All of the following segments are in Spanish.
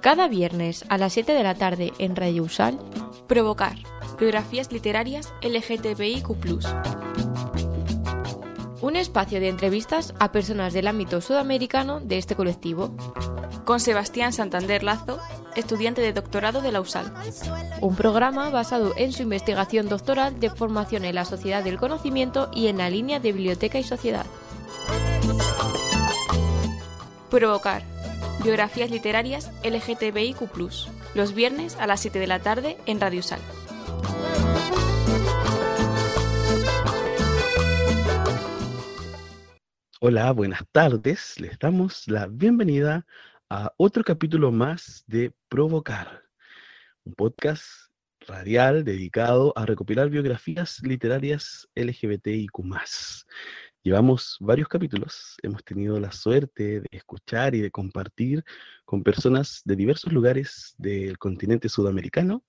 Cada viernes a las 7 de la tarde en Radio Usal, Provocar, biografías literarias LGTBIQ un espacio de entrevistas a personas del ámbito sudamericano de este colectivo. Con Sebastián Santander Lazo, estudiante de doctorado de la USAL. Un programa basado en su investigación doctoral de formación en la sociedad del conocimiento y en la línea de biblioteca y sociedad. Provocar. Biografías literarias LGTBIQ, los viernes a las 7 de la tarde en Radio USAL. Hola, buenas tardes. Les damos la bienvenida a otro capítulo más de Provocar, un podcast radial dedicado a recopilar biografías literarias LGBTIQ. Llevamos varios capítulos, hemos tenido la suerte de escuchar y de compartir con personas de diversos lugares del continente sudamericano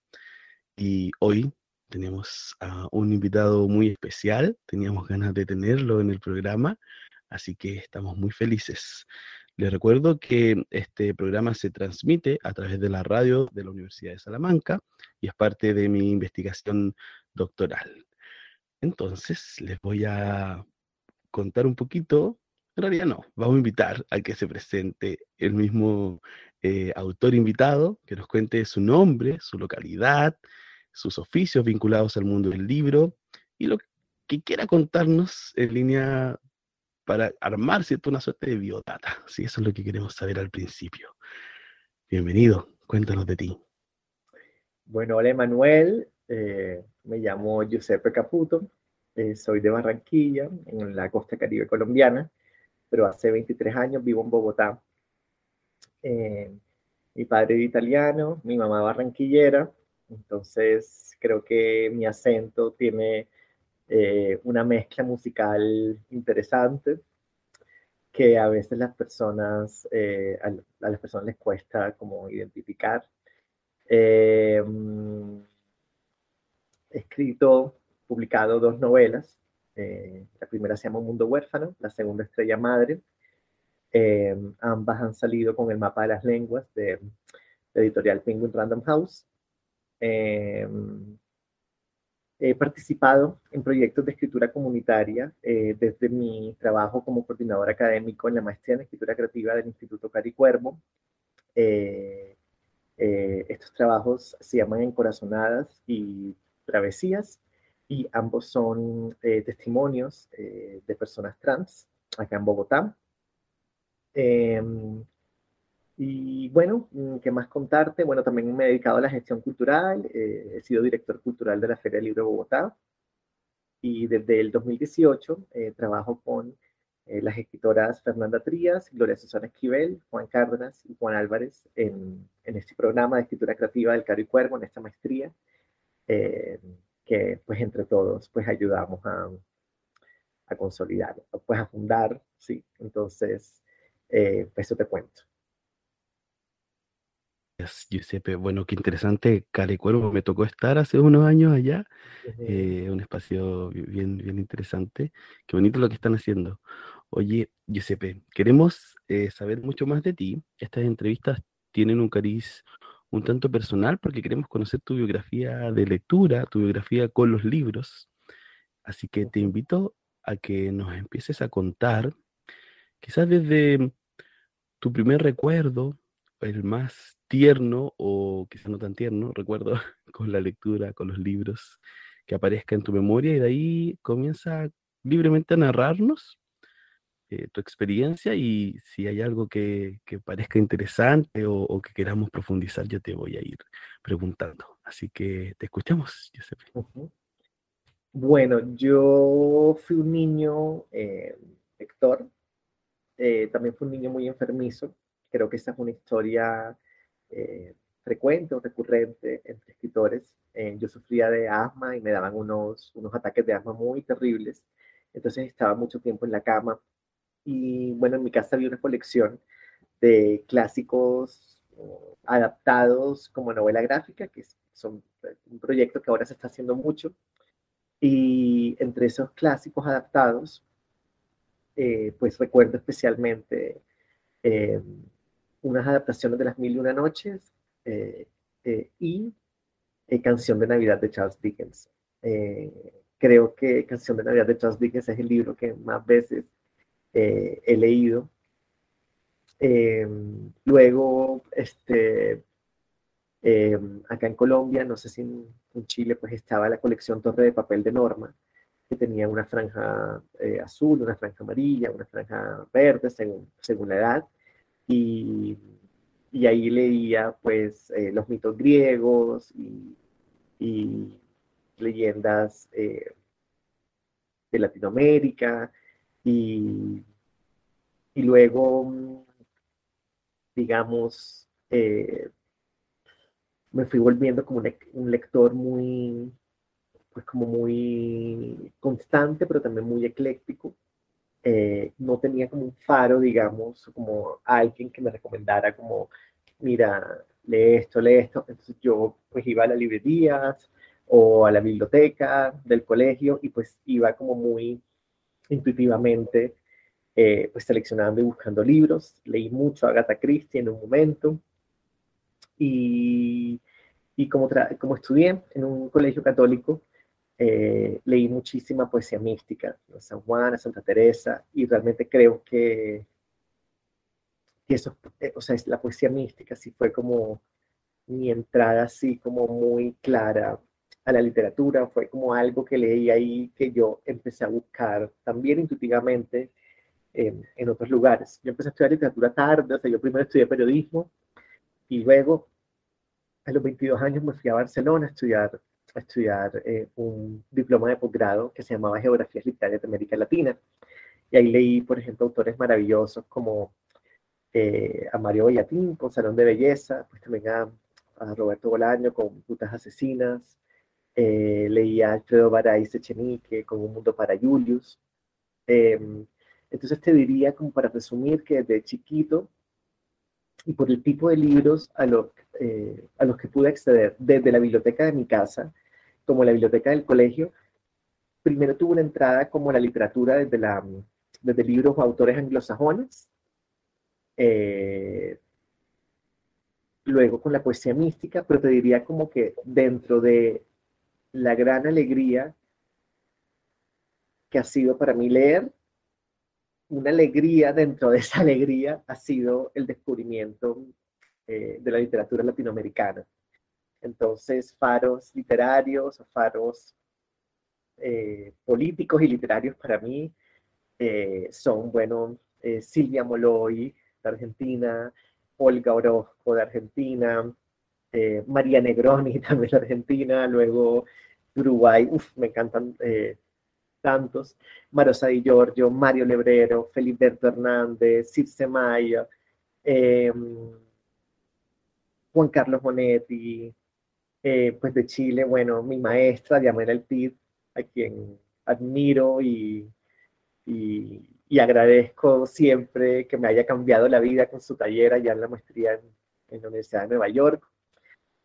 y hoy tenemos a un invitado muy especial, teníamos ganas de tenerlo en el programa Así que estamos muy felices. Les recuerdo que este programa se transmite a través de la radio de la Universidad de Salamanca y es parte de mi investigación doctoral. Entonces, les voy a contar un poquito, en realidad no, vamos a invitar a que se presente el mismo eh, autor invitado, que nos cuente su nombre, su localidad, sus oficios vinculados al mundo del libro y lo que quiera contarnos en línea para armar ¿cierto? una suerte de biodata. Sí, eso es lo que queremos saber al principio. Bienvenido, cuéntanos de ti. Bueno, hola Emanuel, eh, me llamo Giuseppe Caputo, eh, soy de Barranquilla, en la costa caribe colombiana, pero hace 23 años vivo en Bogotá. Eh, mi padre es italiano, mi mamá barranquillera, entonces creo que mi acento tiene eh, una mezcla musical interesante que a veces las personas, a, las personas les cuesta como identificar. Eh, he escrito, publicado dos novelas. la primera se llama Mundo Huérfano, la segunda Estrella Madre. ambas han salido con el mapa de las lenguas de, de editorial Penguin Random House. He participado en proyectos de escritura comunitaria eh, desde mi trabajo como coordinador académico en la maestría en escritura creativa del Instituto Cari Cuervo. Eh, eh, estos trabajos se llaman Encorazonadas y Travesías y ambos son testimonios de personas trans acá en Bogotá. Em, y bueno, mm, ¿qué más contarte? Bueno, también me he dedicado a la gestión cultural, eh, he sido director cultural de la Feria del Libro de Bogotá y desde el 2018 eh, trabajo con eh, las escritoras Fernanda Trías, Gloria Susana Esquivel, Juan Cárdenas y Juan Álvarez en, en este programa de escritura creativa del Caro y Cuervo, en esta maestría, que pues entre todos pues ayudamos a, a consolidar, pues a fundar, sí, entonces, pues eso te cuento. Giuseppe. Bueno, qué interesante. Calecuervo me tocó estar hace unos años allá. Eh, un espacio bien, bien interesante. Qué bonito lo que están haciendo. Oye, Giuseppe, queremos eh, saber mucho más de ti. Estas entrevistas tienen un cariz un tanto personal porque queremos conocer tu biografía de lectura, tu biografía con los libros. Así que te invito a que nos empieces a contar, quizás desde tu primer recuerdo, el más tierno o quizás no tan tierno, recuerdo, con la lectura, con los libros, que aparezca en tu memoria y de ahí comienza libremente a narrarnos eh, tu experiencia y si hay algo que, que parezca interesante o, que queramos profundizar, yo te voy a ir preguntando. Así que te escuchamos, Giuseppe. Bueno, yo fui un niño eh, lector, eh, también fui un niño muy enfermizo. Creo que esa es una historia eh, frecuente o recurrente entre escritores. Yo sufría de asma y me daban unos, unos ataques de asma muy terribles. Entonces estaba mucho tiempo en la cama. Y bueno, en mi casa había una colección de clásicos adaptados como novela gráfica, que son un proyecto que ahora se está haciendo mucho. Y entre esos clásicos adaptados eh, pues recuerdo especialmente eh, unas adaptaciones de Las Mil y Una Noches y Canción de Navidad de Charles Dickens. creo que Canción de Navidad de Charles Dickens es el libro que más veces he leído. luego, este, acá en Colombia, no sé si en, Chile, pues estaba la colección Torre de Papel de Norma, que tenía una franja eh, azul, una franja amarilla, una franja verde, según, según la edad. Y, y ahí leía pues eh, los mitos griegos y, leyendas eh, de Latinoamérica. Y, y luego, digamos, me fui volviendo como un lector muy, pues como muy constante, pero también muy ecléctico. Eh, no tenía como un faro, digamos, como alguien que me recomendara como, mira, lee esto, lee esto. Entonces yo pues iba a las librerías o a la biblioteca del colegio y pues iba como muy intuitivamente eh, pues seleccionando y buscando libros. Leí mucho Agatha Christie en un momento y, y como, como estudié en un colegio católico, eh, leí muchísima poesía mística, San Juan, Santa Teresa, y realmente creo que, eso, eh, o sea, la poesía mística sí fue como mi entrada así como muy clara a la literatura, fue como algo que leí ahí que yo empecé a buscar también intuitivamente en otros lugares. Yo empecé a estudiar literatura tarde, o sea, yo primero estudié periodismo y luego a los 22 años me fui a Barcelona a estudiar a estudiar eh, un diploma de posgrado que se llamaba Geografías Literarias de América Latina. Y ahí leí, por ejemplo, autores maravillosos como eh, a Mario Bellatín con Salón de Belleza, pues también a, Roberto Bolaño con Putas Asesinas, eh, leí a Alfredo Barais Echenique con Un Mundo para Julius. Em, entonces te diría, como para resumir, que desde chiquito y por el tipo de libros a, a los que pude acceder desde la biblioteca de mi casa, como la biblioteca del colegio, primero tuvo una entrada como la literatura desde, la, desde libros o autores anglosajones, eh, luego con la poesía mística, pero te diría como que dentro de la gran alegría que ha sido para mí leer, una alegría dentro de esa alegría ha sido el descubrimiento eh, de la literatura latinoamericana. Entonces, faros literarios faros eh, políticos y literarios para mí eh, son, bueno, eh, Silvia Moloy de Argentina, Olga Orozco de Argentina, María Negroni también Argentina, luego Uruguay, uf, me encantan tantos, Marosa Di Giorgio, Mario Lebrero, Feliberto Hernández, Circe Maya, Juan Carlos Bonetti, eh, pues de Chile, bueno, mi maestra, Yamela El Pid, a quien admiro y, y, agradezco siempre que me haya cambiado la vida con su taller allá en la maestría en, la Universidad de Nueva York.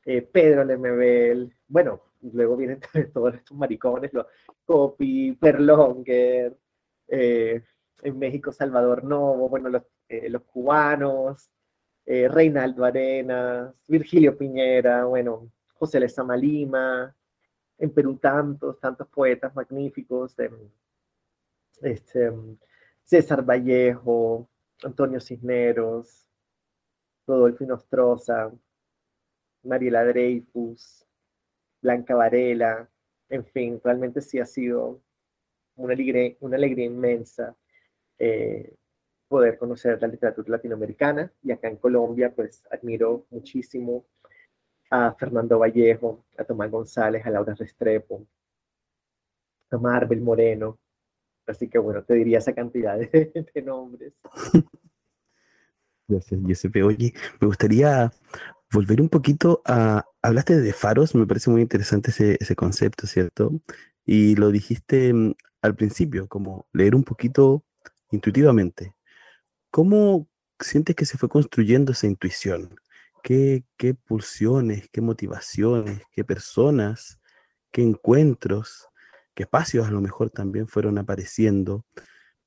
Eh, Pedro Lemebel, bueno, luego vienen todos estos maricones, los Copi, Perlonger, eh, en México Salvador Novo, bueno, los, los cubanos, Reinaldo Arenas, Virgilio Piñera, bueno, José Lezama Lima, en Perú tantos, tantos poetas magníficos, este, César Vallejo, Antonio Cisneros, Rodolfo Nostroza, Mariela Dreyfus, Blanca Varela, en fin, realmente sí ha sido una alegría, una alegría inmensa eh, poder conocer la literatura latinoamericana y acá en Colombia pues admiro muchísimo a Fernando Vallejo, a Tomás González, a Laura Restrepo, a Marvel Moreno. Así que bueno, te diría esa cantidad de, nombres. Gracias, Giuseppe. Oye, me gustaría volver un poquito a... Hablaste de faros, me parece muy interesante ese, concepto, ¿cierto? Y lo dijiste mm, al principio, como leer un poquito intuitivamente. ¿Cómo sientes que se fue construyendo esa intuición? qué, pulsiones, qué motivaciones, qué personas, qué encuentros, qué espacios a lo mejor también fueron apareciendo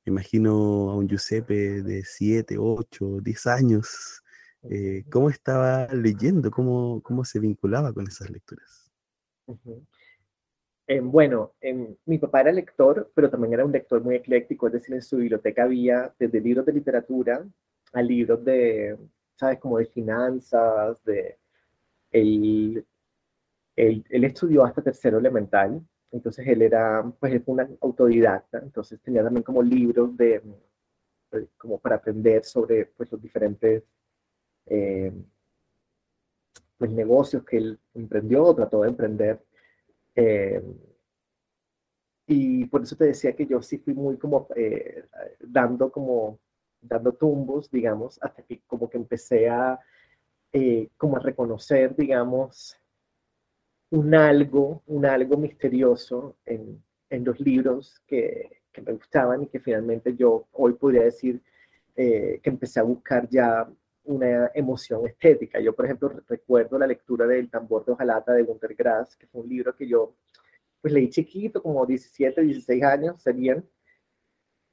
imagino a un Giuseppe de 7, 8, 10 años. Eh, ¿Cómo estaba leyendo? ¿Cómo, ¿Cómo se vinculaba con esas lecturas? Eh, bueno, mi papá era lector, pero también era un lector muy ecléctico, es decir, en su biblioteca había desde libros de literatura a libros de, ¿sabes? Como de finanzas, de... Él, él, estudió hasta tercero elemental, entonces él era, pues él fue un autodidacta, entonces tenía también como libros de, como para aprender sobre pues los diferentes eh, pues, negocios que él emprendió trató de emprender. Eh, y por eso te decía que yo sí fui muy como eh, dando como dando tumbos, digamos, hasta que como que empecé a como a reconocer, digamos, un algo, un algo misterioso en, en los libros que, me gustaban y que finalmente yo hoy podría decir que empecé a buscar ya una emoción estética. Yo, por ejemplo, recuerdo la lectura del Tambor de Ojalata de Gunter Grass, que fue un libro que yo pues leí chiquito, como 17, 16 años serían,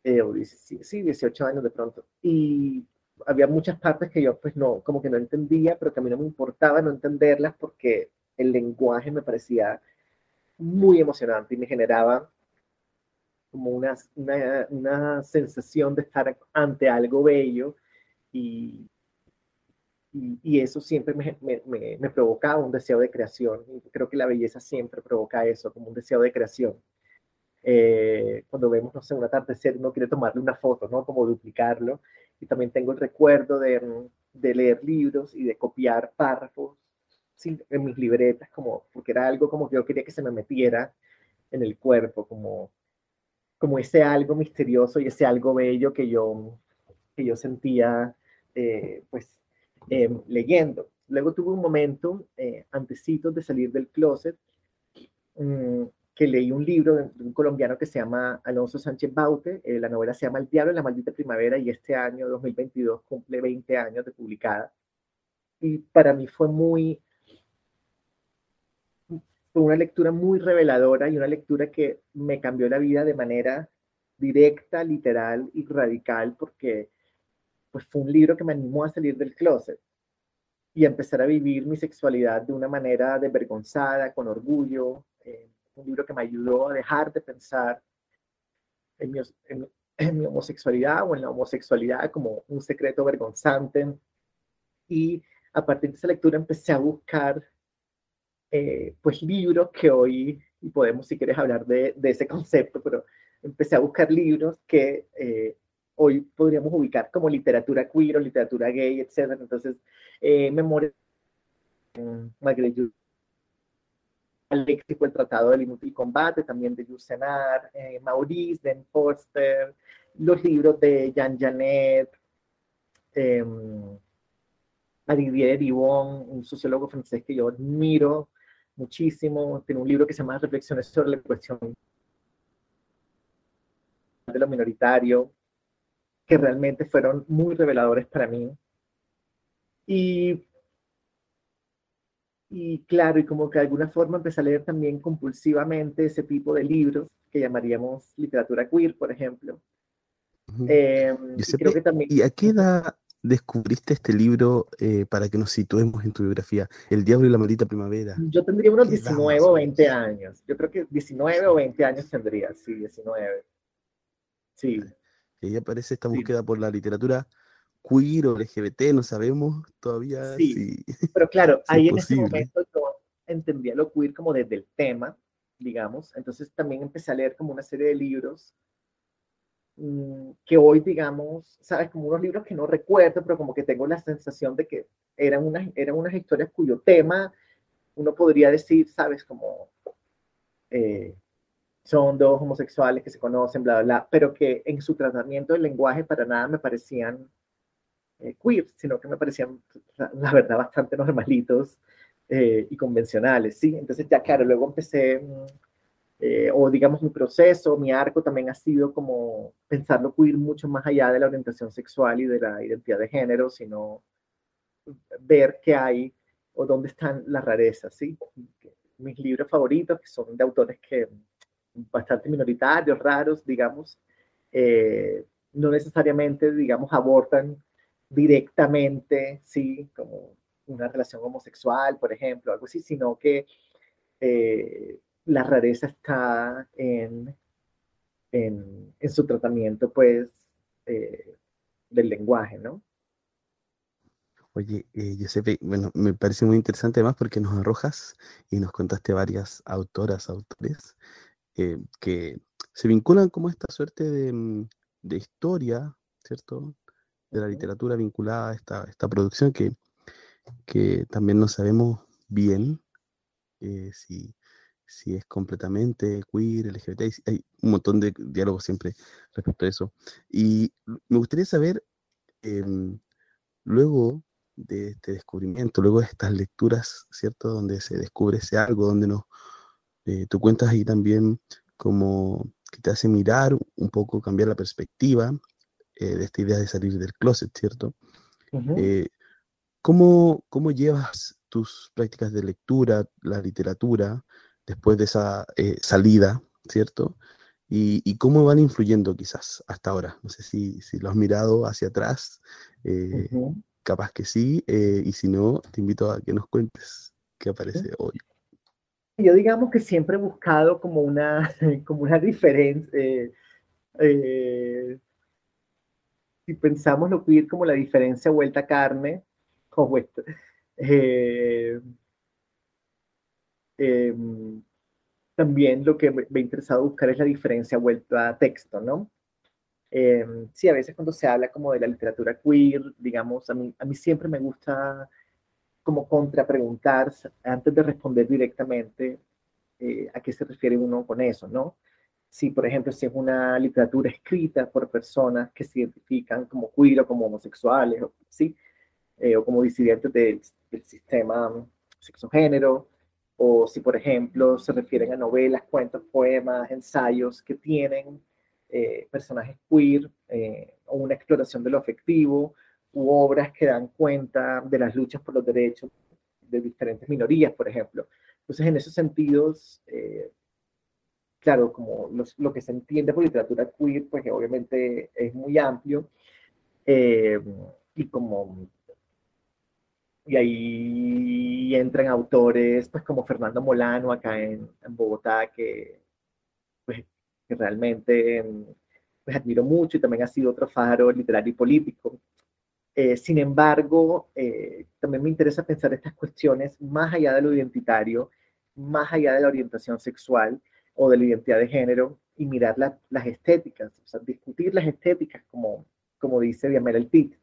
eh, o 17, sí, 18 años de pronto. Y había muchas partes que yo pues no, como que no entendía, pero que a mí no me importaba no entenderlas porque el lenguaje me parecía muy emocionante y me generaba como una, una, una sensación de estar ante algo bello y, y, eso siempre me, me, me, provocaba un deseo de creación. Y creo que la belleza siempre provoca eso, como un deseo de creación. Eh, cuando vemos, no sé, un atardecer, uno quiere tomarle una foto, ¿no? Como duplicarlo. Y también tengo el recuerdo de, de leer libros y de copiar párrafos en mis libretas, como, porque era algo como que yo quería que se me metiera en el cuerpo, como, como ese algo misterioso y ese algo bello que yo, que yo sentía, eh, pues, Em, leyendo. Luego tuve un momento, eh, antecitos de salir del closet, mm, que leí un libro de, un colombiano que se llama Alonso Sánchez Baute. Eh, la novela se llama El Diablo en la Maldita Primavera y este año, 2022, cumple 20 años de publicada. Y para mí fue muy, fue una lectura muy reveladora y una lectura que me cambió la vida de manera directa, literal y radical, porque pues fue un libro que me animó a salir del closet y a empezar a vivir mi sexualidad de una manera desvergonzada, con orgullo. Eh, un libro que me ayudó a dejar de pensar en mi, homosexualidad o en la homosexualidad como un secreto vergonzante. Y a partir de esa lectura empecé a buscar eh, pues libros que hoy, y podemos si quieres hablar de, de, ese concepto, pero empecé a buscar libros que eh, hoy podríamos ubicar como literatura queer o literatura gay, etc. Entonces, eh, Memoria, Margaret el Tratado del Inútil Combate, también de Yusenar, eh, Maurice, Den Forster, los libros de Jean Janet, eh, Didier Ribon, un sociólogo francés que yo admiro muchísimo, tiene un libro que se llama Reflexiones sobre la cuestión de lo minoritario, que realmente fueron muy reveladores para mí. Y, y claro, y como que de alguna forma empecé a leer también compulsivamente ese tipo de libros que llamaríamos literatura queer, por ejemplo. Em, y, creo que también... ¿Y a qué edad descubriste este libro eh, para que nos situemos en tu biografía? El Diablo y la Maldita Primavera. Yo tendría unos 19 o 20 años. Yo creo que 19 o 20 años tendría, sí, 19. Sí. Y ahí aparece esta búsqueda por la literatura queer o LGBT, no sabemos todavía sí. Pero claro, ahí en ese momento yo entendía lo queer como desde el tema, digamos. Entonces también empecé a leer como una serie de libros mm, que hoy, digamos, sabes, como unos libros que no recuerdo, pero como que tengo la sensación de que eran unas, eran unas historias cuyo tema uno podría decir, sabes, como eh, son dos homosexuales que se conocen, bla, bla, bla, pero que en su tratamiento del lenguaje para nada me parecían eh, queer, sino que me parecían, la, verdad, bastante normalitos eh, y convencionales, ¿sí? Entonces ya, claro, luego empecé, mm, eh, o digamos mi proceso, mi arco también ha sido como pensarlo queer mucho más allá de la orientación sexual y de la identidad de género, sino ver qué hay o dónde están las rarezas, ¿sí? Mis libros favoritos, que son de autores que bastante minoritarios, raros, digamos, eh, no necesariamente, digamos, abortan directamente, sí, como una relación homosexual, por ejemplo, algo así, sino que eh, la rareza está en, en, su tratamiento, pues, eh, del lenguaje, ¿no? Oye, eh, Giuseppe, bueno, me parece muy interesante además porque nos arrojas y nos contaste varias autoras, autores, eh, que se vinculan como esta suerte de, mm, de historia, ¿cierto? De la literatura vinculada a esta, esta producción que, que también no sabemos bien eh, si, si es completamente queer, LGBT, hay un montón de diálogos siempre respecto a eso. Y me gustaría saber, em, luego de este descubrimiento, luego de estas lecturas, ¿cierto? Donde se descubre ese algo, donde nos, eh, tú cuentas ahí también como que te hace mirar un poco, cambiar la perspectiva eh, de esta idea de salir del closet, ¿cierto? Eh, ¿cómo, ¿Cómo llevas tus prácticas de lectura, la literatura, después de esa salida, ¿cierto? Y, cómo van influyendo quizás hasta ahora. No sé si, si lo has mirado hacia atrás, capaz que sí, y si no, te invito a que nos cuentes qué aparece hoy. Yo digamos que siempre he buscado como una, como una diferencia, eh, eh, si pensamos lo queer como la diferencia vuelta a carne, vuelta, em, también lo que me, me ha interesado buscar es la diferencia vuelta a texto, ¿no? Em, sí, a veces cuando se habla como de la literatura queer, digamos, a mí, a mí siempre me gusta como contrapreguntar antes de responder directamente eh, a qué se refiere uno con eso, ¿no? Si, por ejemplo, si es una literatura escrita por personas que se identifican como queer o como homosexuales, ¿sí? Eh, o como disidentes del, del sistema sexogénero, o si, por ejemplo, se refieren a novelas, cuentos, poemas, ensayos que tienen eh, personajes queer eh, o una exploración de lo afectivo u obras que dan cuenta de las luchas por los derechos de diferentes minorías, por ejemplo. Entonces, en esos sentidos, eh, claro, como lo que se entiende por literatura queer, pues obviamente es muy amplio. y como y ahí entran autores pues como Fernando Molano acá en, en Bogotá que pues que realmente pues, admiro mucho y también ha sido otro faro literario y político. Eh, sin embargo, eh, también me interesa pensar estas cuestiones más allá de lo identitario, más allá de la orientación sexual o de la identidad de género y mirar las estéticas, o sea, discutir las estéticas como, como dice Diamel Pitt.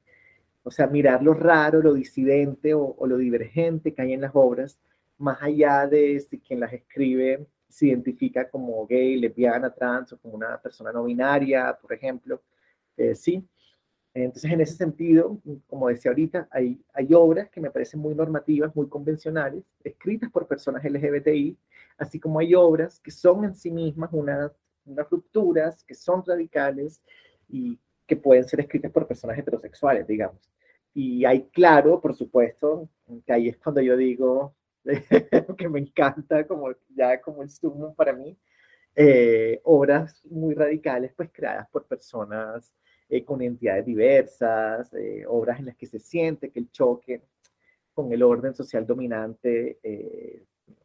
O sea, mirar lo raro, lo disidente o, o, lo divergente que hay en las obras, más allá de si quien las escribe se identifica como gay, lesbiana, trans o como una persona no binaria, por ejemplo. Eh, sí. Entonces, en ese sentido, como decía ahorita, hay, hay obras que me parecen muy normativas, muy convencionales, escritas por personas LGBTI, así como hay obras que son en sí mismas unas, unas rupturas, que son radicales y que pueden ser escritas por personas heterosexuales, digamos. Y hay claro, por supuesto, que ahí es cuando yo digo, que me encanta, como ya como el sumo para mí, eh, obras muy radicales, pues creadas por personas eh, con entidades diversas, eh, obras en las que se siente que el choque con el orden social dominante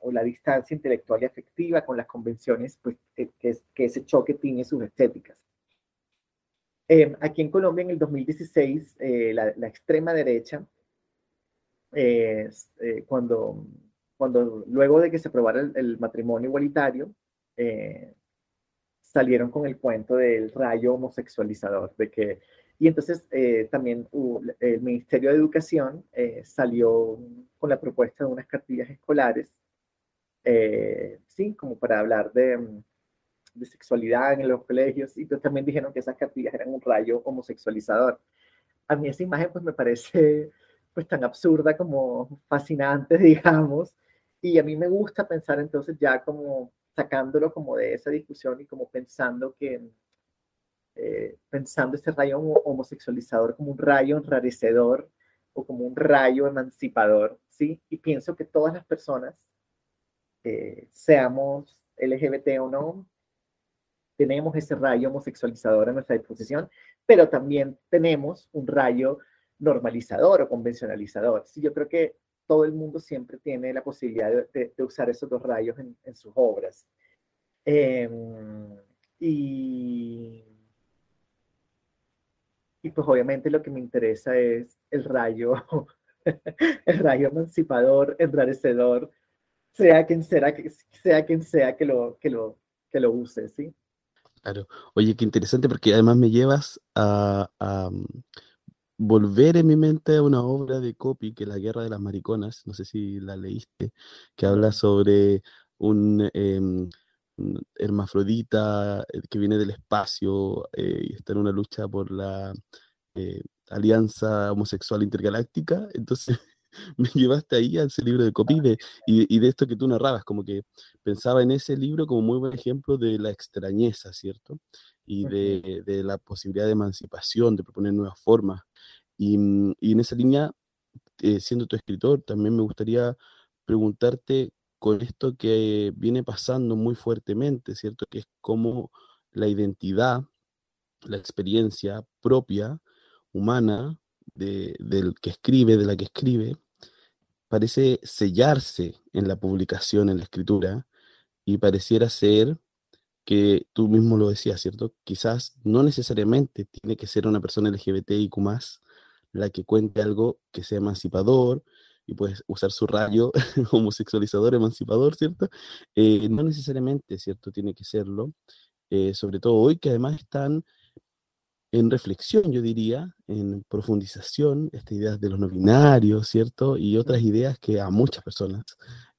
o la distancia intelectual y afectiva con las convenciones, pues que, que ese choque tiene sus estéticas. Em, aquí en Colombia, en el 2016, la, la, extrema derecha, cuando cuando luego de que se aprobara el, matrimonio igualitario, eh, salieron con el cuento del rayo homosexualizador, de que, y entonces eh, también el Ministerio de Educación eh, salió con la propuesta de unas cartillas escolares, sí, como para hablar de, de sexualidad en los colegios, y entonces también dijeron que esas cartillas eran un rayo homosexualizador. A mí esa imagen pues me parece pues tan absurda como fascinante, digamos, y a mí me gusta pensar entonces ya como sacándolo como de esa discusión y como pensando que, eh, pensando ese rayo homosexualizador como un rayo enrarecedor o como un rayo emancipador, ¿sí? Y pienso que todas las personas, eh, seamos LGBT o no, tenemos ese rayo homosexualizador a nuestra disposición, pero también tenemos un rayo normalizador o convencionalizador. Sí, yo creo que todo el mundo siempre tiene la posibilidad de, usar esos dos rayos en, sus obras. Em, y, y pues obviamente lo que me interesa es el rayo, el rayo emancipador, enrarecedor, sea quien sea, sea quien sea que lo, que lo, que lo use, ¿sí? Claro. Oye, qué interesante porque además me llevas a, volver en mi mente a una obra de Copy, que es La Guerra de las Mariconas, no sé si la leíste, que habla sobre un, em, hermafrodita eh, que viene del espacio eh, y está en una lucha por la eh, alianza homosexual intergaláctica. Entonces me llevaste ahí a ese libro de Copy y, y, de esto que tú narrabas, como que pensaba en ese libro como muy buen ejemplo de la extrañeza, ¿cierto? Y de, de la posibilidad de emancipación, de proponer nuevas formas. Y, mm, y en esa línea, eh, siendo tu escritor, también me gustaría preguntarte con esto que viene pasando muy fuertemente, ¿cierto? Que es como la identidad, la experiencia propia, humana, de, del que escribe, de la que escribe, parece sellarse en la publicación, en la escritura, y pareciera ser que tú mismo lo decías, ¿cierto? Quizás no necesariamente tiene que ser una persona LGBTIQ la que cuente algo que sea emancipador y puedes usar su rayo homosexualizador, emancipador, ¿cierto? Eh, no necesariamente, ¿cierto? Tiene que serlo, eh, sobre todo hoy que además están en reflexión, yo diría, en profundización, estas ideas de los no binarios, ¿cierto? Y otras ideas que a muchas personas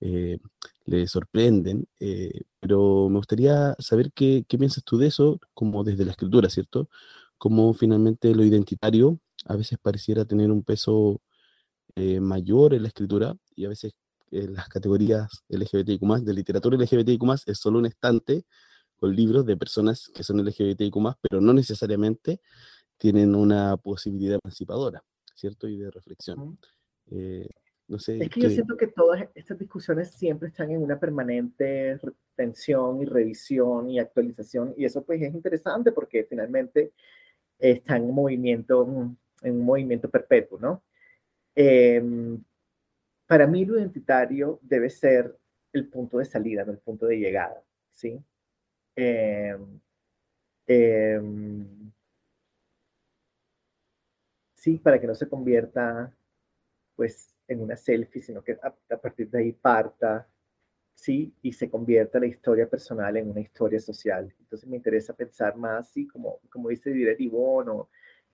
eh, les sorprenden, pero me gustaría saber qué, qué piensas tú de eso, como desde la escritura, ¿cierto? Como finalmente lo identitario a veces pareciera tener un peso eh, mayor en la escritura y a veces en las categorías LGBTIQ+, de literatura LGBTIQ+, es solo un estante con libros de personas que son LGBTIQ+, pero no necesariamente tienen una posibilidad emancipadora, ¿cierto? Y de reflexión. Eh, no sé, es que yo siento que todas estas discusiones siempre están en una permanente tensión y revisión y actualización, y eso pues es interesante porque finalmente está en movimiento mm, en un movimiento perpetuo, ¿no? Em, para mí lo identitario debe ser el punto de salida, no el punto de llegada, ¿sí? Em, em, sí, para que no se convierta, pues, en una selfie, sino que a, partir de ahí parta, sí, y se convierta la historia personal en una historia social. Entonces me interesa pensar más, sí, como, como dice Dider Ivonne o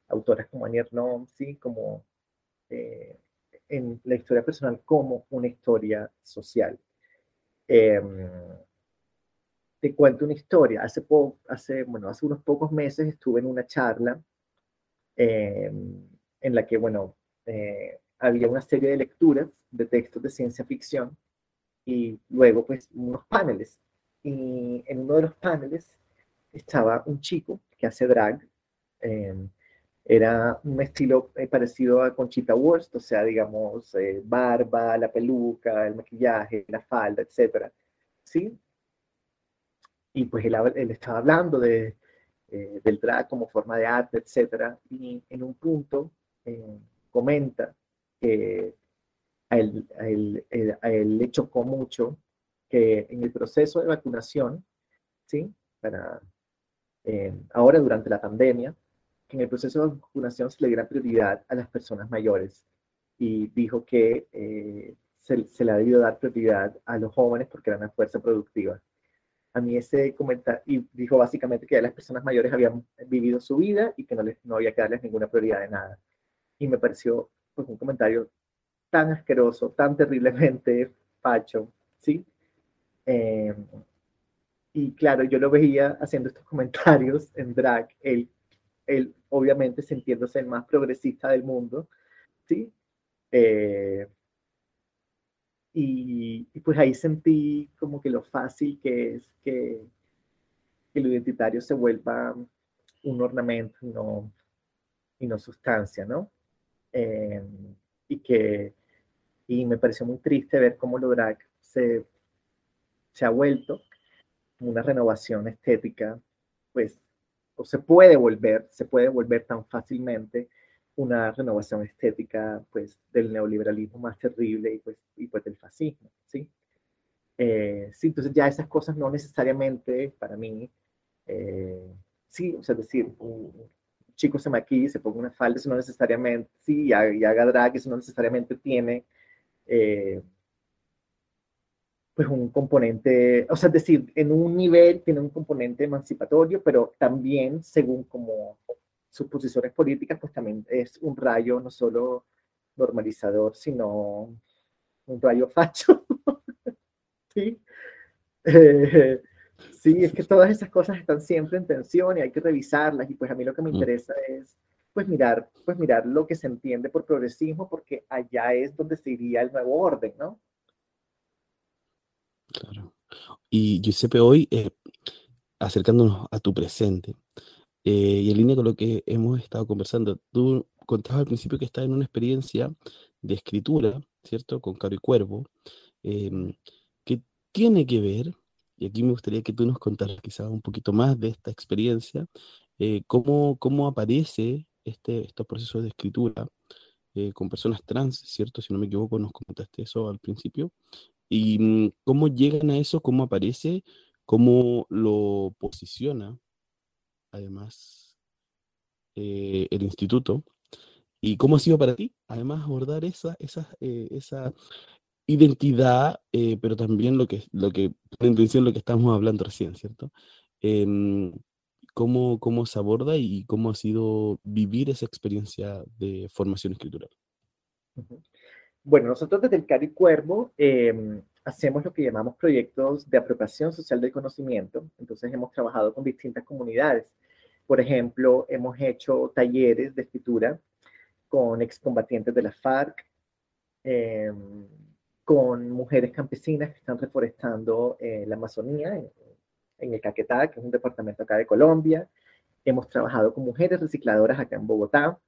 autoras como Annie Ernaux, ¿sí? como eh, en la historia personal como una historia social. Em, te cuento una historia. Hace, hace, bueno, hace unos pocos meses estuve en una charla em, en la que, bueno, eh, había una serie de lecturas de textos de ciencia ficción y luego, pues, unos paneles. Y en uno de los paneles estaba un chico que hace drag. Em, era un estilo eh, parecido a Conchita Wurst, o sea, digamos, eh, barba, la peluca, el maquillaje, la falda, etc. ¿Sí? Y pues él, él estaba hablando de, eh, del drag como forma de arte, etc. Y en un punto comenta que a él, a, él, a él, le chocó mucho que en el proceso de vacunación, ¿sí? Para, ahora durante la pandemia, que en el proceso de vacunación se le diera prioridad a las personas mayores y dijo que eh, se, se, le ha debido dar prioridad a los jóvenes porque eran una fuerza productiva. A mí ese comentario, y dijo básicamente que las personas mayores habían vivido su vida y que no, les, no había que darles ninguna prioridad de nada. Y me pareció pues, un comentario tan asqueroso, tan terriblemente facho, ¿sí? Eh, y claro, yo lo veía haciendo estos comentarios en drag, él él obviamente sintiéndose el más progresista del mundo, ¿sí? Eh, y, pues ahí sentí como que lo fácil que es que, el identitario se vuelva un ornamento no, y no sustancia, ¿no? Eh, y que y me pareció muy triste ver cómo lo drag se, se ha vuelto una renovación estética pues, o se puede volver, se puede volver tan fácilmente una renovación estética, pues, del neoliberalismo más terrible y, pues, y pues del fascismo, ¿sí? Eh, sí, entonces ya esas cosas no necesariamente, para mí, eh, sí, o sea, decir, un chico se maquille, se ponga una falda, eso no necesariamente, sí, y haga, drag, eso no necesariamente tiene, eh, pues un componente, o sea, decir, en un nivel tiene un componente emancipatorio, pero también, según como sus posiciones políticas, pues también es un rayo no solo normalizador, sino un rayo facho. ¿Sí? Eh, sí, es que todas esas cosas están siempre en tensión y hay que revisarlas y pues a mí lo que me mm. interesa es pues mirar, pues mirar lo que se entiende por progresismo porque allá es donde se iría el nuevo orden, ¿no? Claro. Y Giuseppe, hoy, eh, acercándonos a tu presente, eh, y en línea con lo que hemos estado conversando, tú contabas al principio que estás en una experiencia de escritura, ¿cierto? Con Caro y Cuervo, em, que tiene que ver, y aquí me gustaría que tú nos contaras quizás un poquito más de esta experiencia, eh, cómo, cómo aparece este, estos procesos de escritura con personas trans, ¿cierto? Si no me equivoco, nos comentaste eso al principio, ¿Y mm, cómo llegan a eso? ¿Cómo aparece? ¿Cómo lo posiciona? Además, eh, el instituto. ¿Y cómo ha sido para ti? Además, abordar esa, esa, eh, esa identidad, eh, pero también lo que, lo que, la intención lo que estamos hablando recién, ¿cierto? Em, ¿cómo, ¿Cómo se aborda y cómo ha sido vivir esa experiencia de formación escritural? Bueno, nosotros desde el Cari Cuervo em, hacemos lo que llamamos proyectos de apropiación social del conocimiento. Entonces hemos trabajado con distintas comunidades. Por ejemplo, hemos hecho talleres de escritura con excombatientes de la FARC, em, con mujeres campesinas que están reforestando eh, la Amazonía, en, en, el Caquetá, que es un departamento acá de Colombia. Hemos trabajado con mujeres recicladoras acá en Bogotá.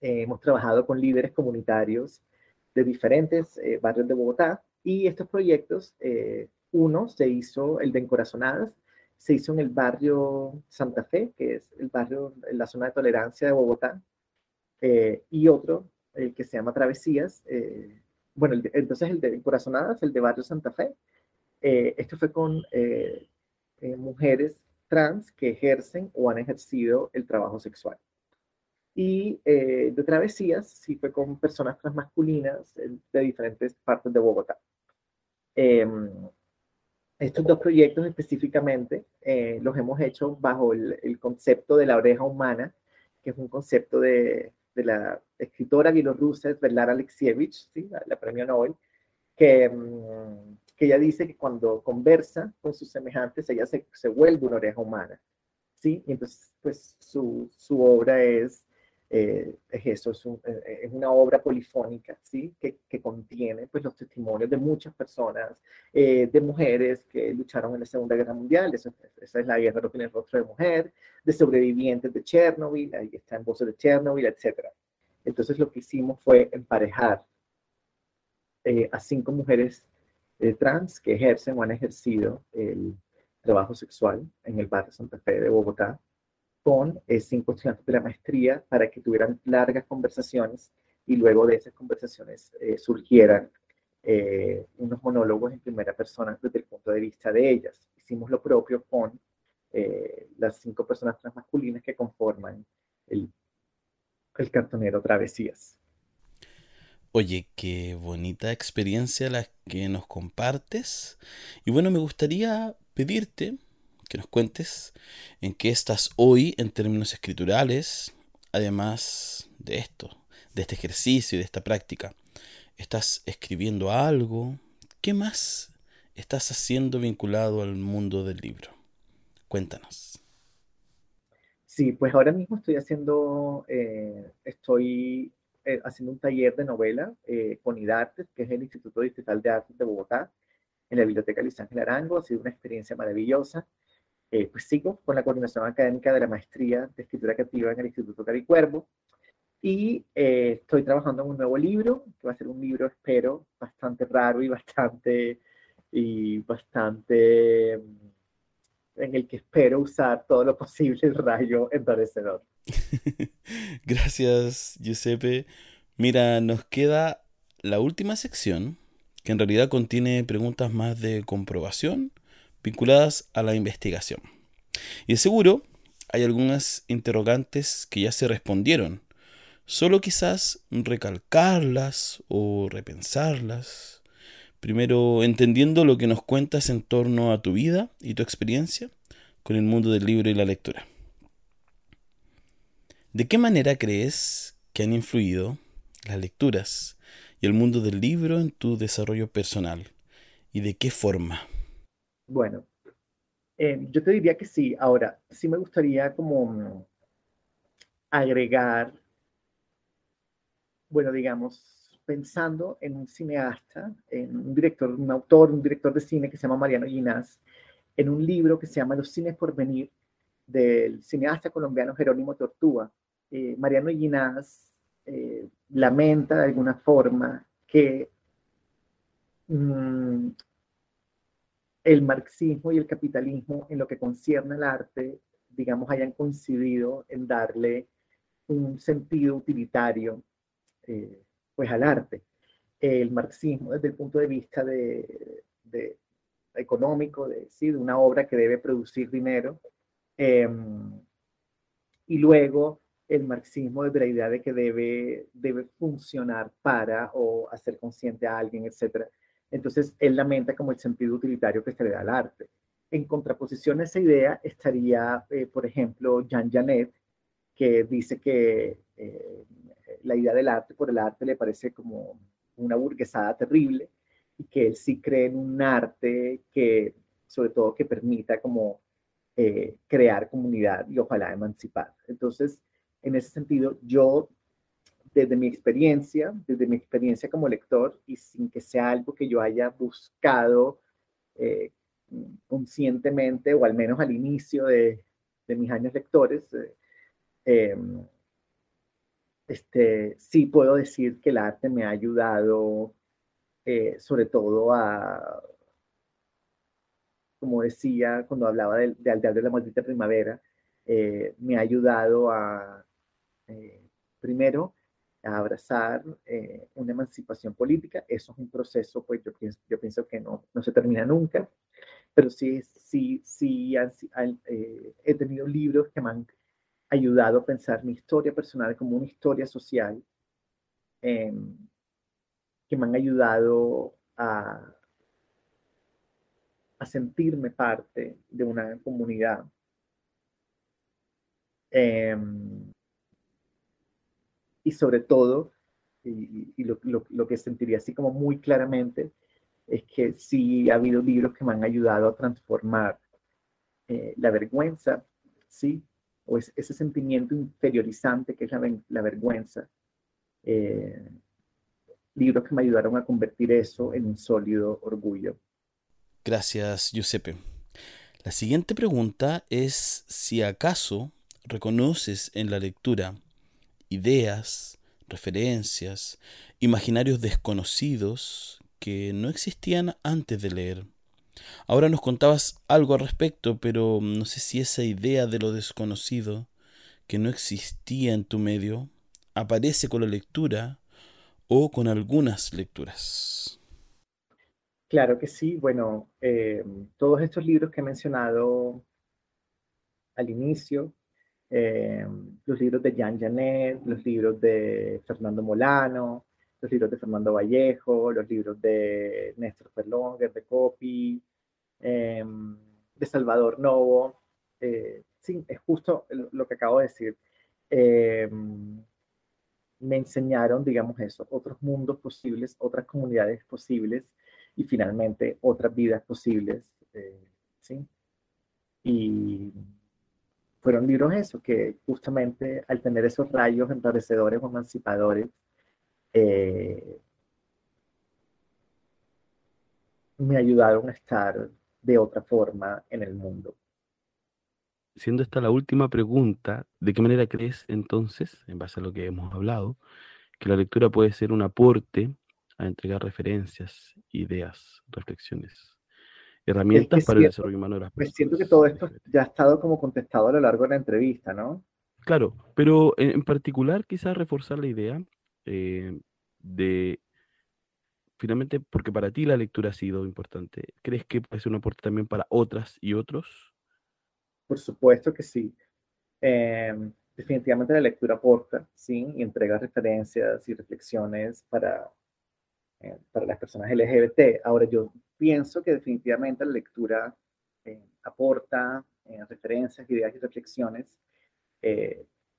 Eh, hemos trabajado con líderes comunitarios de diferentes eh, barrios de Bogotá y estos proyectos, eh, uno se hizo, el de Encorazonadas, se hizo en el barrio Santa Fe, que es el barrio, en la zona de tolerancia de Bogotá, eh, y otro, el que se llama Travesías, bueno, entonces el de Encorazonadas, el de barrio Santa Fe, esto fue con mujeres trans que ejercen o han ejercido el trabajo sexual. Y eh, de travesías, sí fue con personas transmasculinas de diferentes partes de Bogotá. Estos dos proyectos específicamente eh, los hemos hecho bajo el, concepto de la oreja humana, que es un concepto de, la escritora bielorrusa Svetlana Alexievich, ¿sí? la, premio Nobel, que, mm, que ella dice que cuando conversa con sus semejantes, ella se, se vuelve una oreja humana. ¿sí? Y entonces, pues su, su obra es eh, eh, eh, es, una obra polifónica, ¿sí? Que, que, contiene pues, los testimonios de muchas personas, de mujeres que lucharon en la Segunda Guerra Mundial, esa, es la guerra no tiene rostro de mujer, de sobrevivientes de Chernobyl, ahí está en Voces de Chernobyl, etc. Entonces lo que hicimos fue emparejar a cinco mujeres trans que ejercen o han ejercido el trabajo sexual en el barrio Santa Fe de Bogotá, con eh, cinco estudiantes de la maestría para que tuvieran largas conversaciones y luego de esas conversaciones eh, surgieran eh, unos monólogos en primera persona desde el punto de vista de ellas. Hicimos lo propio con las cinco personas transmasculinas que conforman el, el cartonero Travesías. Oye, qué bonita experiencia la que nos compartes. Y bueno, me gustaría pedirte que nos cuentes en qué estás hoy en términos escriturales, además de esto, de este ejercicio y de esta práctica. ¿Estás escribiendo algo? ¿Qué más estás haciendo vinculado al mundo del libro? Cuéntanos. Sí, pues ahora mismo estoy haciendo, eh, estoy eh, haciendo un taller de novela eh, con IDARTES, que es el Instituto Digital de Artes de Bogotá, en la Biblioteca Luis Ángel Arango. Ha sido una experiencia maravillosa. Eh, pues sigo con la coordinación académica de la maestría de escritura creativa en el Instituto Caricuervo y eh, estoy trabajando en un nuevo libro, que va a ser un libro, espero, bastante raro y bastante, y bastante en el que espero usar todo lo posible el rayo endurecedor. Gracias, Giuseppe. Mira, nos queda la última sección, que en realidad contiene preguntas más de comprobación vinculadas a la investigación. Y de seguro hay algunas interrogantes que ya se respondieron, solo quizás recalcarlas o repensarlas. Primero, entendiendo lo que nos cuentas en torno a tu vida y tu experiencia con el mundo del libro y la lectura. ¿De qué manera crees que han influido las lecturas y el mundo del libro en tu desarrollo personal? ¿Y de qué forma? Bueno, eh, yo te diría que sí. Ahora, sí me gustaría como agregar, bueno, digamos, pensando en un cineasta, en un director, un autor, un director de cine que se llama Mariano Ginás, en un libro que se llama Los cines por venir, del cineasta colombiano Jerónimo Tortúa. Eh, Mariano Ginás eh, lamenta de alguna forma que mm, el marxismo y el capitalismo en lo que concierne al arte, digamos, hayan coincidido en darle un sentido utilitario eh, pues al arte. El marxismo desde el punto de vista de, económico, de, ¿sí? una obra que debe producir dinero, em, y luego el marxismo desde la idea de que debe, debe funcionar para o hacer consciente a alguien, etcétera. Entonces, él lamenta como el sentido utilitario que se le da al arte. En contraposición a esa idea estaría, eh, por ejemplo, Jean Janet, que dice que eh, la idea del arte por el arte le parece como una burguesada terrible y que él sí cree en un arte que, sobre todo, que permita como eh, crear comunidad y ojalá emancipar. Entonces, en ese sentido, yo desde mi experiencia, desde mi experiencia como lector y sin que sea algo que yo haya buscado eh, conscientemente o al menos al inicio de, mis años lectores, eh, em, este, sí puedo decir que el arte me ha ayudado eh, sobre todo a, como decía cuando hablaba de, de de la Maldita Primavera, me ha ayudado a, primero, a abrazar eh, una emancipación política. Eso es un proceso, pues yo pienso, yo pienso que no, no se termina nunca, pero sí, sí, sí eh, he tenido libros que me han ayudado a pensar mi historia personal como una historia social, em, que me han ayudado a, a sentirme parte de una comunidad. Em, y sobre todo, y, lo, que sentiría así como muy claramente, es que sí ha habido libros que me han ayudado a transformar eh, la vergüenza, ¿sí? O ese sentimiento inferiorizante que es la, vergüenza. Eh, libros que me ayudaron a convertir eso en un sólido orgullo. Gracias, Giuseppe. La siguiente pregunta es si acaso reconoces en la lectura ideas, referencias, imaginarios desconocidos que no existían antes de leer. Ahora nos contabas algo al respecto, pero no sé si esa idea de lo desconocido que no existía en tu medio aparece con la lectura o con algunas lecturas. Claro que sí. Bueno, eh, todos estos libros que he mencionado al inicio eh, los libros de Jean Janet, los libros de Fernando Molano, los libros de Fernando Vallejo, los libros de Néstor Perlonger, de Copy, em, de Salvador Novo. Eh, sí, es justo lo que acabo de decir. Em, me enseñaron, digamos eso, otros mundos posibles, otras comunidades posibles y finalmente otras vidas posibles. Eh, ¿sí? Y fueron libros eso, que justamente al tener esos rayos enrarecedores o emancipadores, eh, me ayudaron a estar de otra forma en el mundo. Siendo esta la última pregunta, ¿de qué manera crees entonces, en base a lo que hemos hablado, que la lectura puede ser un aporte a entregar referencias, ideas, reflexiones? Herramientas para el desarrollo humano de las personas. Pues siento que todo esto ya ha estado como contestado a lo largo de la entrevista, ¿no? Claro, pero en, particular quizás reforzar la idea eh, de, finalmente, porque para ti la lectura ha sido importante, ¿crees que puede ser un aporte también para otras y otros? Por supuesto que sí. Em, definitivamente la lectura aporta, sí, y entrega referencias y reflexiones para, eh, para las personas LGBT. Ahora, yo pienso que definitivamente la lectura eh, aporta eh, referencias, ideas y reflexiones,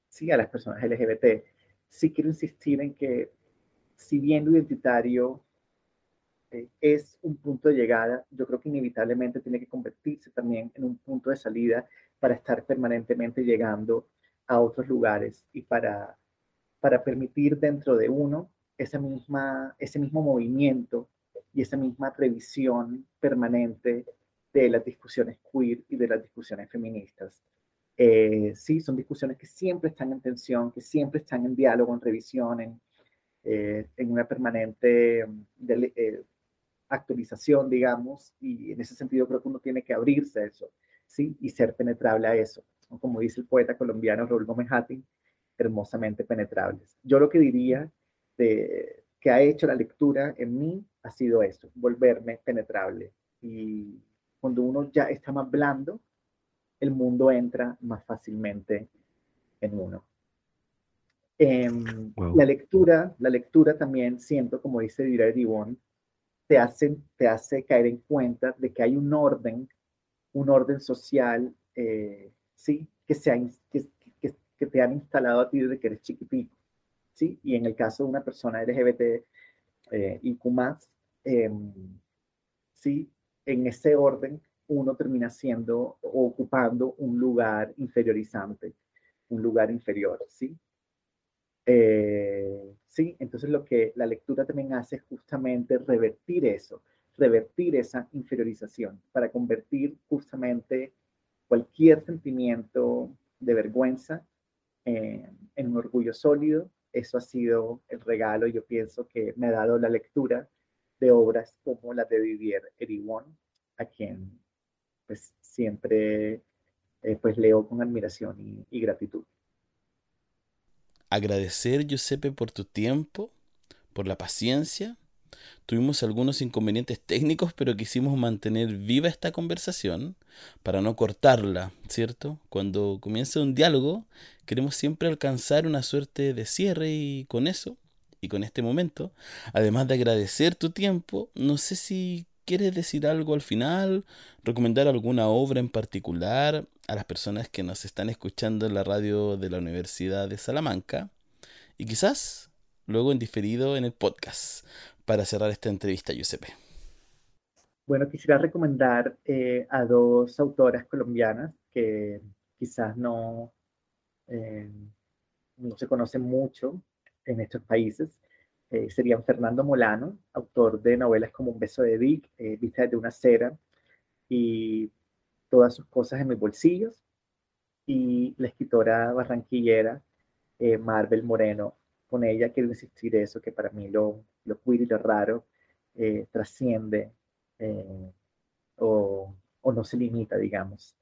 sí, a las personas LGBT. Sí quiero insistir en que si bien lo identitario es un punto de llegada, yo creo que inevitablemente tiene que convertirse también en un punto de salida para estar permanentemente llegando a otros lugares y para, para permitir dentro de uno esa misma, ese mismo movimiento y esa misma revisión permanente de las discusiones queer y de las discusiones feministas. Eh, sí, son discusiones que siempre están en tensión, que siempre están en diálogo, en revisión, en, eh, en una permanente eh, actualización, digamos, y en ese sentido creo que uno tiene que abrirse a eso, ¿sí? Y ser penetrable a eso como dice el poeta colombiano Raúl Gómez Hattin, hermosamente penetrables. Yo lo que diría de, que ha hecho la lectura en mí ha sido eso, volverme penetrable. Y cuando uno ya está más blando, el mundo entra más fácilmente en uno. Em, la lectura, la lectura también siento, como dice Dira Divon, te hace, te hace caer en cuenta de que hay un orden, un orden social eh, ¿sí? Que, se que, que, te han instalado a ti desde que eres chiquitito, ¿sí? Y en el caso de una persona LGBT eh, y más, em, ¿sí? En ese orden, uno termina siendo ocupando un lugar inferiorizante, un lugar inferior, ¿sí? Eh, sí, entonces lo que la lectura también hace es justamente revertir eso, revertir esa inferiorización para convertir justamente cualquier sentimiento de vergüenza eh, en un orgullo sólido. Eso ha sido el regalo, yo pienso, que me ha dado la lectura de obras como la de Didier Erewhon, a quien pues siempre eh, pues leo con admiración y, y gratitud. Agradecer, Giuseppe, por tu tiempo, por la paciencia Tuvimos algunos inconvenientes técnicos, pero quisimos mantener viva esta conversación para no cortarla, ¿cierto? Cuando comienza un diálogo, queremos siempre alcanzar una suerte de cierre y con eso, y con este momento, además de agradecer tu tiempo, no sé si quieres decir algo al final, recomendar alguna obra en particular a las personas que nos están escuchando en la radio de la Universidad de Salamanca y quizás luego en diferido en el podcast para cerrar esta entrevista, Giuseppe? Bueno, quisiera recomendar eh, a dos autoras colombianas que quizás no, eh, no se conocen mucho en estos países. Eh, serían Fernando Molano, autor de novelas como Un beso de Dick, Vista de una cera y todas sus cosas en mis bolsillos. Y la escritora barranquillera Marvel Moreno, con ella quiero insistir eso, que para mí lo, lo queer y lo raro eh, trasciende eh, o, no se limita, digamos,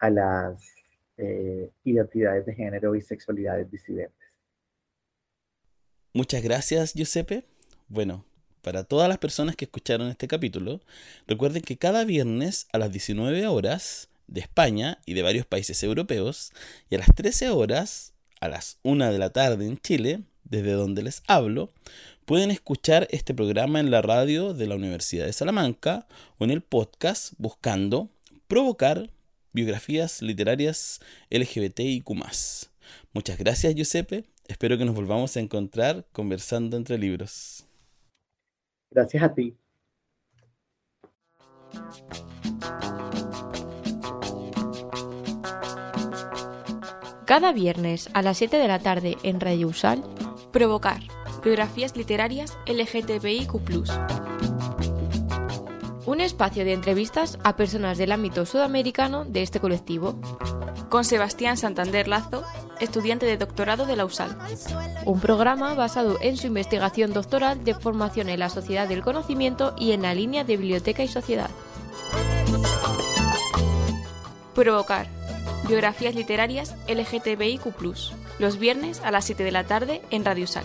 a las eh, identidades de género y sexualidades disidentes. Muchas gracias, Giuseppe. Bueno, para todas las personas que escucharon este capítulo, recuerden que cada viernes a las 19 horas de España y de varios países europeos y a las 13 horas a las 1 de la tarde en Chile, desde donde les hablo, pueden escuchar este programa en la radio de la Universidad de Salamanca o en el podcast buscando provocar biografías literarias LGBTIQ. Muchas gracias, Giuseppe. Espero que nos volvamos a encontrar conversando entre libros. Gracias a ti. Cada viernes a las 7 de la tarde en Radio Usal Provocar. Biografías literarias LGTBIQ. Un espacio de entrevistas a personas del ámbito sudamericano de este colectivo. Con Sebastián Santander Lazo, estudiante de doctorado de la USAL. Un programa basado en su investigación doctoral de formación en la sociedad del conocimiento y en la línea de biblioteca y sociedad. Provocar. Biografías literarias LGTBIQ. Los viernes a las 7 de la tarde en Radio Sal.